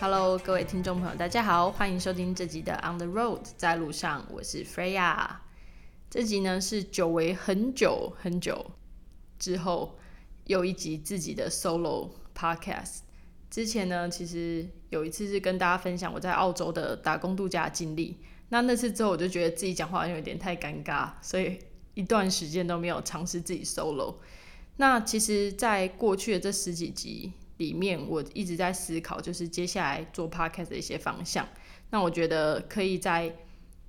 Hello，各位听众朋友，大家好，欢迎收听这集的 On the Road，在路上，我是 Freya。这集呢是久违很久很久之后又一集自己的 Solo Podcast。之前呢，其实有一次是跟大家分享我在澳洲的打工度假经历。那那次之后，我就觉得自己讲话有点太尴尬，所以一段时间都没有尝试自己 Solo。那其实，在过去的这十几集。里面我一直在思考，就是接下来做 podcast 的一些方向。那我觉得可以在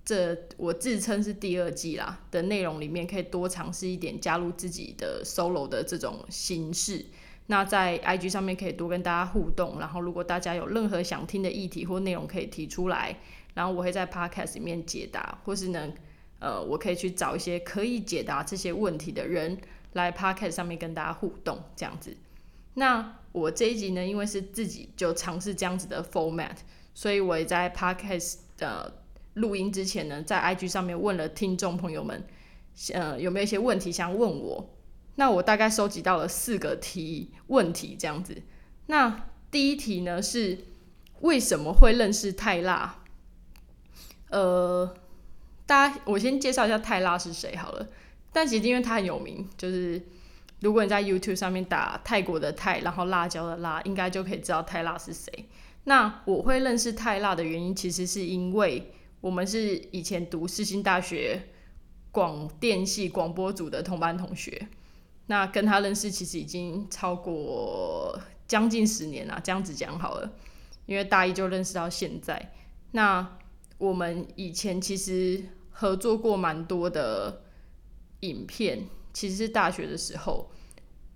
这我自称是第二季啦的内容里面，可以多尝试一点加入自己的 solo 的这种形式。那在 IG 上面可以多跟大家互动，然后如果大家有任何想听的议题或内容可以提出来，然后我会在 podcast 里面解答，或是呢，呃，我可以去找一些可以解答这些问题的人来 podcast 上面跟大家互动，这样子。那我这一集呢，因为是自己就尝试这样子的 format，所以我也在 podcast 的录音之前呢，在 IG 上面问了听众朋友们，呃，有没有一些问题想问我？那我大概收集到了四个题问题这样子。那第一题呢是为什么会认识泰辣？呃，大家我先介绍一下泰辣是谁好了。但其实因为他很有名，就是。如果你在 YouTube 上面打泰国的泰，然后辣椒的辣，应该就可以知道泰辣是谁。那我会认识泰辣的原因，其实是因为我们是以前读世新大学广电系广播组的同班同学。那跟他认识其实已经超过将近十年了，这样子讲好了。因为大一就认识到现在。那我们以前其实合作过蛮多的影片。其实是大学的时候，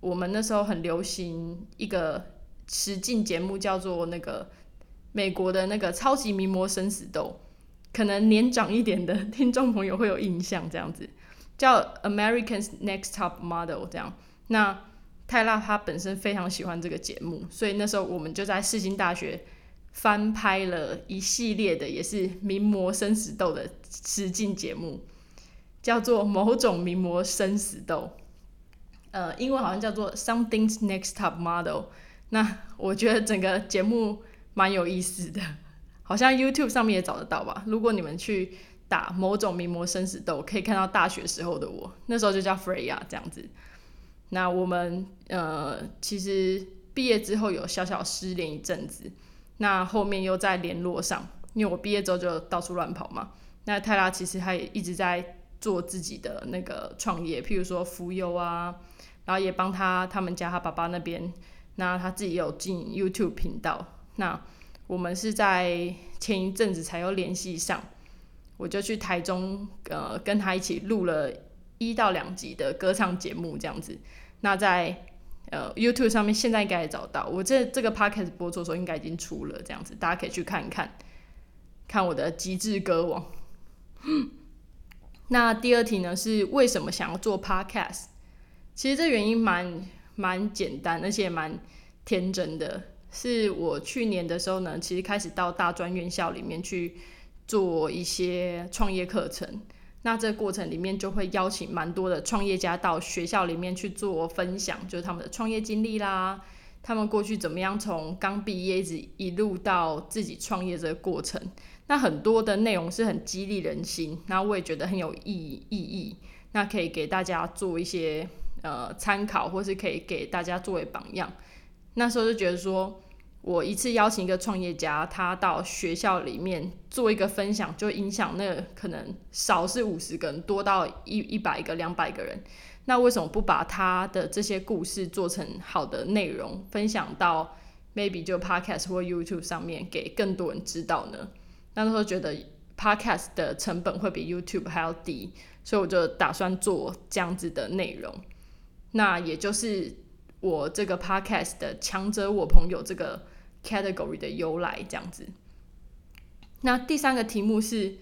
我们那时候很流行一个实境节目，叫做那个美国的那个超级名模生死斗，可能年长一点的听众朋友会有印象，这样子叫 Americans Next Top Model 这样。那泰拉他本身非常喜欢这个节目，所以那时候我们就在世新大学翻拍了一系列的也是名模生死斗的实境节目。叫做某种名模生死斗，呃，英文好像叫做 Something's Next Top Model。那我觉得整个节目蛮有意思的，好像 YouTube 上面也找得到吧。如果你们去打某种名模生死斗，可以看到大学时候的我，那时候就叫 Freya 这样子。那我们呃，其实毕业之后有小小失联一阵子，那后面又在联络上，因为我毕业之后就到处乱跑嘛。那泰拉其实他也一直在。做自己的那个创业，譬如说浮游啊，然后也帮他他们家他爸爸那边，那他自己有进 YouTube 频道。那我们是在前一阵子才有联系上，我就去台中呃跟他一起录了一到两集的歌唱节目这样子。那在呃 YouTube 上面现在应该也找到，我这这个 Podcast 播出的时候应该已经出了这样子，大家可以去看看，看我的极致歌王。那第二题呢？是为什么想要做 podcast？其实这原因蛮蛮简单，而且蛮天真的。是我去年的时候呢，其实开始到大专院校里面去做一些创业课程。那这个过程里面就会邀请蛮多的创业家到学校里面去做分享，就是他们的创业经历啦，他们过去怎么样从刚毕业一直一路到自己创业这个过程。那很多的内容是很激励人心，那我也觉得很有意意义，那可以给大家做一些呃参考，或是可以给大家作为榜样。那时候就觉得说，我一次邀请一个创业家，他到学校里面做一个分享，就影响那可能少是五十个人，多到一一百个、两百个人。那为什么不把他的这些故事做成好的内容，分享到 maybe 就 podcast 或 YouTube 上面，给更多人知道呢？那时候觉得 podcast 的成本会比 YouTube 还要低，所以我就打算做这样子的内容。那也就是我这个 podcast 的强者我朋友这个 category 的由来这样子。那第三个题目是，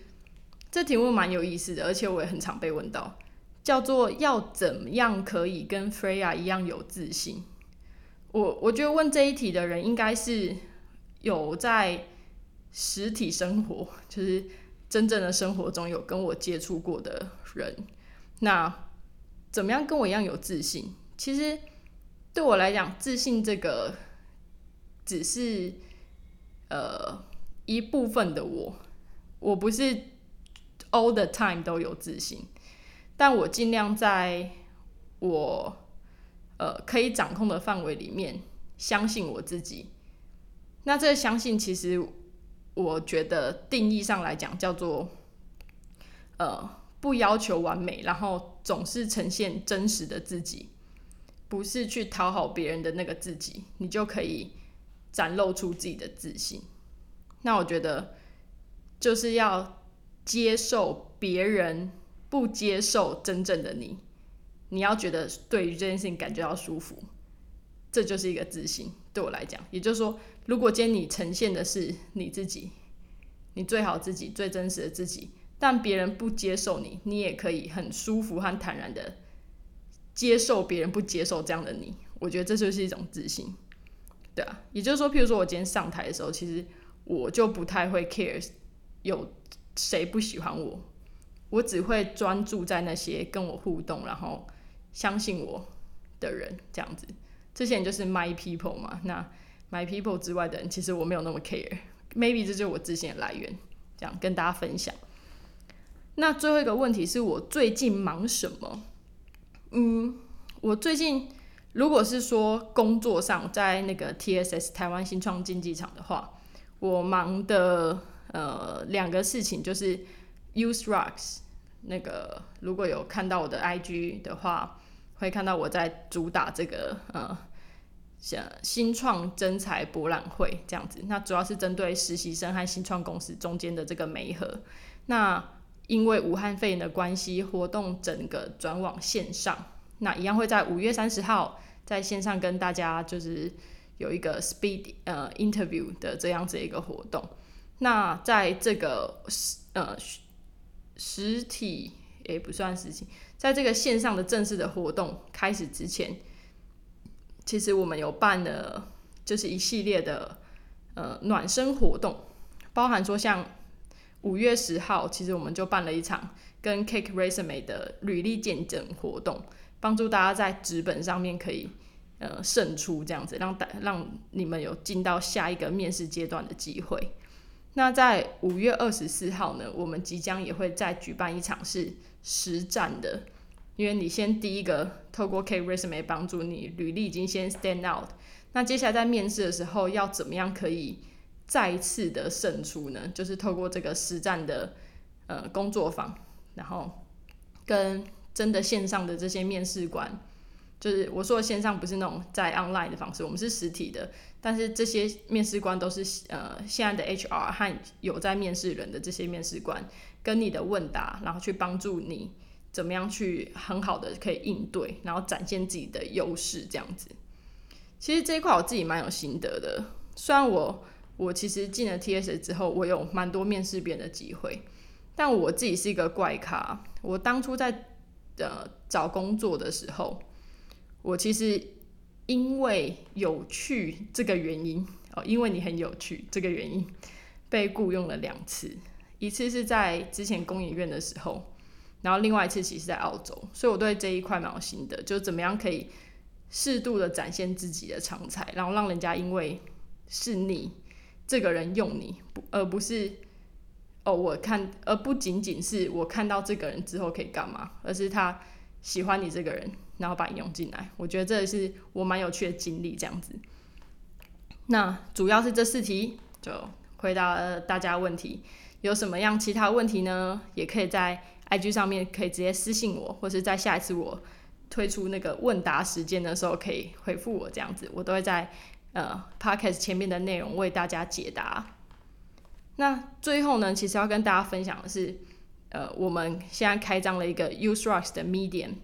这题目蛮有意思的，而且我也很常被问到，叫做要怎么样可以跟 Freya 一样有自信？我我觉得问这一题的人应该是有在。实体生活就是真正的生活中有跟我接触过的人，那怎么样跟我一样有自信？其实对我来讲，自信这个只是呃一部分的我，我不是 all the time 都有自信，但我尽量在我呃可以掌控的范围里面相信我自己。那这个相信其实。我觉得定义上来讲，叫做呃不要求完美，然后总是呈现真实的自己，不是去讨好别人的那个自己，你就可以展露出自己的自信。那我觉得就是要接受别人不接受真正的你，你要觉得对于这件事情感觉到舒服，这就是一个自信。对我来讲，也就是说。如果今天你呈现的是你自己，你最好自己最真实的自己，但别人不接受你，你也可以很舒服和坦然的接受别人不接受这样的你。我觉得这就是一种自信，对啊。也就是说，譬如说我今天上台的时候，其实我就不太会 care 有谁不喜欢我，我只会专注在那些跟我互动，然后相信我的人这样子。这些人就是 my people 嘛，那。My people 之外的人，其实我没有那么 care。Maybe 这就是我自信的来源，这样跟大家分享。那最后一个问题是我最近忙什么？嗯，我最近如果是说工作上在那个 TSS 台湾新创竞技场的话，我忙的呃两个事情就是 Use Rocks 那个如果有看到我的 IG 的话，会看到我在主打这个呃。像新创征才博览会这样子，那主要是针对实习生和新创公司中间的这个媒合。那因为武汉肺炎的关系，活动整个转往线上，那一样会在五月三十号在线上跟大家就是有一个 speed 呃 interview 的这样子一个活动。那在这个实呃实体也不算实体，在这个线上的正式的活动开始之前。其实我们有办了，就是一系列的呃暖身活动，包含说像五月十号，其实我们就办了一场跟 Cake Resume 的履历见证活动，帮助大家在纸本上面可以呃胜出这样子，让大让你们有进到下一个面试阶段的机会。那在五月二十四号呢，我们即将也会再举办一场是实战的。因为你先第一个透过 Cake resume 帮助你履历已经先 stand out，那接下来在面试的时候要怎么样可以再次的胜出呢？就是透过这个实战的呃工作坊，然后跟真的线上的这些面试官，就是我说的线上不是那种在 online 的方式，我们是实体的，但是这些面试官都是呃现在的 HR 和有在面试人的这些面试官，跟你的问答，然后去帮助你。怎么样去很好的可以应对，然后展现自己的优势，这样子。其实这一块我自己蛮有心得的。虽然我我其实进了 T S A 之后，我有蛮多面试别人的机会，但我自己是一个怪咖。我当初在呃找工作的时候，我其实因为有趣这个原因哦，因为你很有趣这个原因，被雇佣了两次。一次是在之前公营院的时候。然后另外一次其实在澳洲，所以我对这一块蛮有心得，就怎么样可以适度的展现自己的长才，然后让人家因为是你这个人用你，不而不是哦我看，而不仅仅是我看到这个人之后可以干嘛，而是他喜欢你这个人，然后把你用进来。我觉得这是我蛮有趣的经历，这样子。那主要是这四题，就回答了大家问题。有什么样其他问题呢？也可以在。IG 上面可以直接私信我，或是在下一次我推出那个问答时间的时候，可以回复我这样子，我都会在呃 Podcast 前面的内容为大家解答。那最后呢，其实要跟大家分享的是，呃，我们现在开张了一个 UseRocks 的 Medium。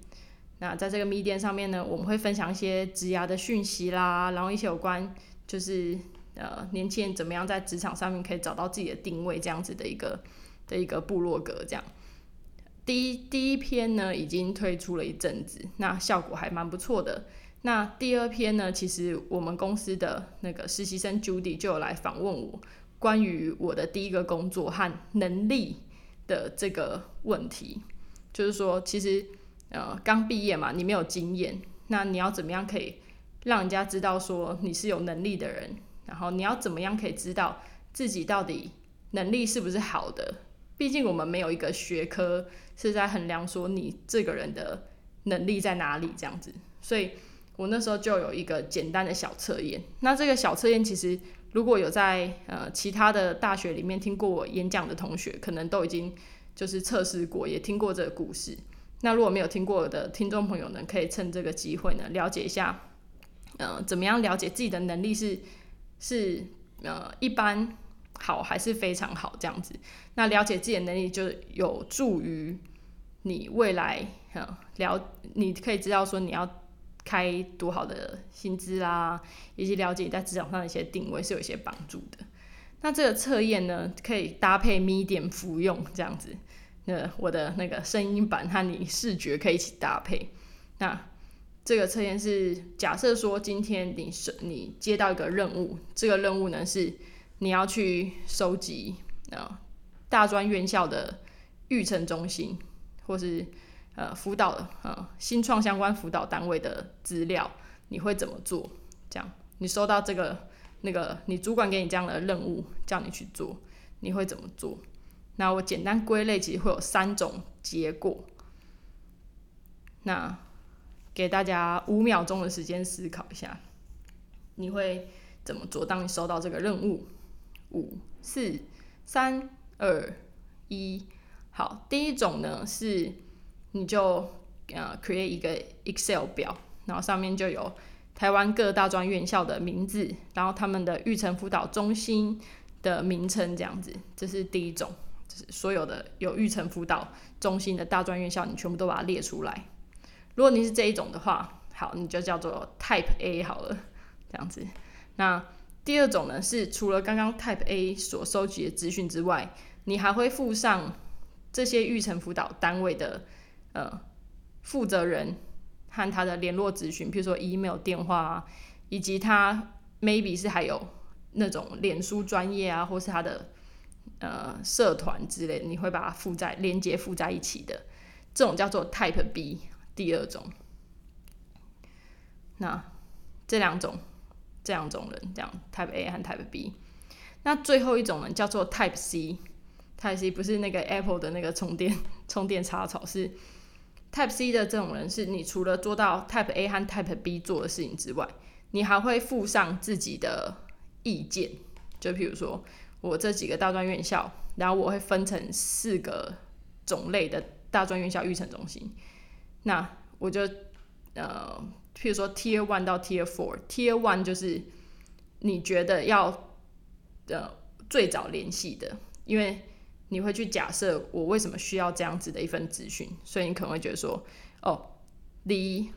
那在这个 Medium 上面呢，我们会分享一些职涯的讯息啦，然后一些有关就是呃年轻人怎么样在职场上面可以找到自己的定位这样子的一个的一个部落格这样。第一第一篇呢已经推出了一阵子，那效果还蛮不错的。那第二篇呢，其实我们公司的那个实习生 Judy 就有来访问我，关于我的第一个工作和能力的这个问题，就是说，其实呃刚毕业嘛，你没有经验，那你要怎么样可以让人家知道说你是有能力的人？然后你要怎么样可以知道自己到底能力是不是好的？毕竟我们没有一个学科是在衡量说你这个人的能力在哪里这样子，所以我那时候就有一个简单的小测验。那这个小测验其实如果有在呃其他的大学里面听过我演讲的同学，可能都已经就是测试过，也听过这个故事。那如果没有听过的听众朋友呢，可以趁这个机会呢了解一下，呃，怎么样了解自己的能力是是呃一般。好还是非常好，这样子。那了解自己的能力，就有助于你未来，哈，了，你可以知道说你要开多好的薪资啦，以及了解你在职场上的一些定位是有一些帮助的。那这个测验呢，可以搭配 Medium 服用，这样子。那我的那个声音版和你视觉可以一起搭配。那这个测验是假设说今天你是你接到一个任务，这个任务呢是。你要去收集啊大专院校的育成中心，或是呃辅导呃新创相关辅导单位的资料，你会怎么做？这样你收到这个那个你主管给你这样的任务，叫你去做，你会怎么做？那我简单归类，其实会有三种结果。那给大家五秒钟的时间思考一下，你会怎么做？当你收到这个任务？五四三二一，好，第一种呢是你就呃 create 一个 Excel 表，然后上面就有台湾各大专院校的名字，然后他们的育成辅导中心的名称这样子，这是第一种，就是所有的有育成辅导中心的大专院校，你全部都把它列出来。如果你是这一种的话，好，你就叫做 Type A 好了，这样子，那。第二种呢，是除了刚刚 Type A 所收集的资讯之外，你还会附上这些育成辅导单位的呃负责人和他的联络资讯，比如说 email、电话啊，以及他 maybe 是还有那种脸书专业啊，或是他的呃社团之类，你会把它附在连接附在一起的，这种叫做 Type B。第二种，那这两种。这两种人，这样 Type A 和 Type B。那最后一种人叫做 Type C。Type C 不是那个 Apple 的那个充电充电插槽，是 Type C 的这种人，是你除了做到 Type A 和 Type B 做的事情之外，你还会附上自己的意见。就比如说，我这几个大专院校，然后我会分成四个种类的大专院校育成中心。那我就呃。譬如说，Tier One 到 Tier Four，Tier One 就是你觉得要呃最早联系的，因为你会去假设我为什么需要这样子的一份资讯，所以你可能会觉得说，哦，离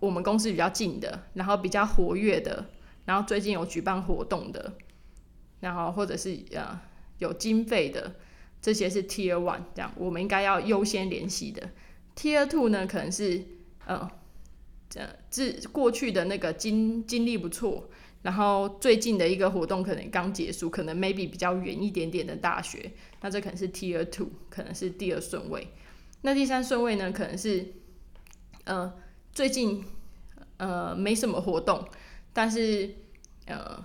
我们公司比较近的，然后比较活跃的，然后最近有举办活动的，然后或者是呃有经费的，这些是 Tier One，这样我们应该要优先联系的。Tier Two 呢，可能是呃。这自过去的那个经经历不错，然后最近的一个活动可能刚结束，可能 maybe 比较远一点点的大学，那这可能是 tier two，可能是第二顺位。那第三顺位呢，可能是呃最近呃没什么活动，但是呃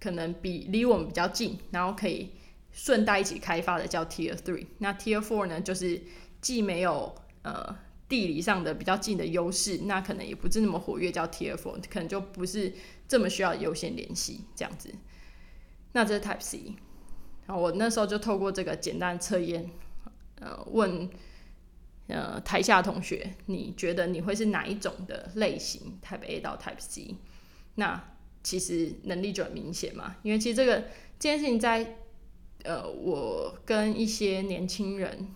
可能比离我们比较近，然后可以顺带一起开发的叫 tier three。那 tier four 呢，就是既没有呃。地理上的比较近的优势，那可能也不是那么活跃，叫 Tier Four，可能就不是这么需要优先联系这样子。那这是 Type C，然后我那时候就透过这个简单测验，呃，问呃台下同学，你觉得你会是哪一种的类型？Type A 到 Type C，那其实能力就很明显嘛，因为其实这个这件事情在呃我跟一些年轻人。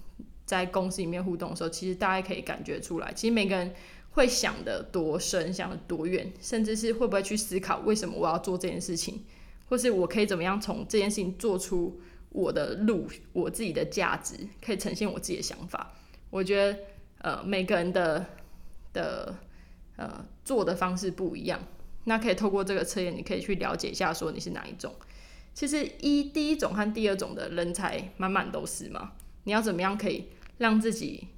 在公司里面互动的时候，其实大家可以感觉出来，其实每个人会想的多深，想的多远，甚至是会不会去思考为什么我要做这件事情，或是我可以怎么样从这件事情做出我的路，我自己的价值，可以呈现我自己的想法。我觉得，呃，每个人的的呃做的方式不一样，那可以透过这个测验，你可以去了解一下，说你是哪一种。其实一第一种和第二种的人才满满都是嘛。你要怎么样可以让自己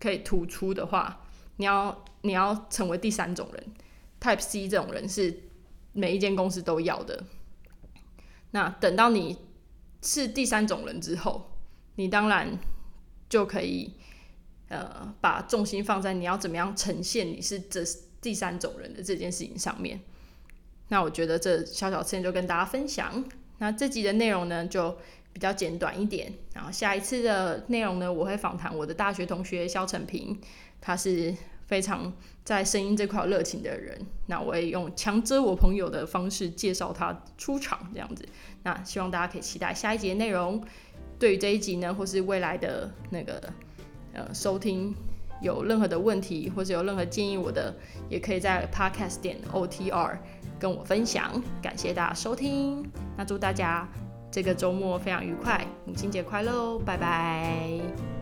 可以突出的话，你要你要成为第三种人，Type C 这种人是每一间公司都要的。那等到你是第三种人之后，你当然就可以呃把重心放在你要怎么样呈现你是这第三种人的这件事情上面。那我觉得这小小事就跟大家分享。那这集的内容呢就比较简短一点，然后下一次的内容呢我会访谈我的大学同学肖成平，他是非常在声音这块热情的人。那我也用强遮我朋友的方式介绍他出场这样子。那希望大家可以期待下一集的内容。对于这一集呢，或是未来的那个呃收听，有任何的问题或者有任何建议，我的也可以在 Podcast 点 OTR。跟我分享，感谢大家收听。那祝大家这个周末非常愉快，母亲节快乐哦，拜拜。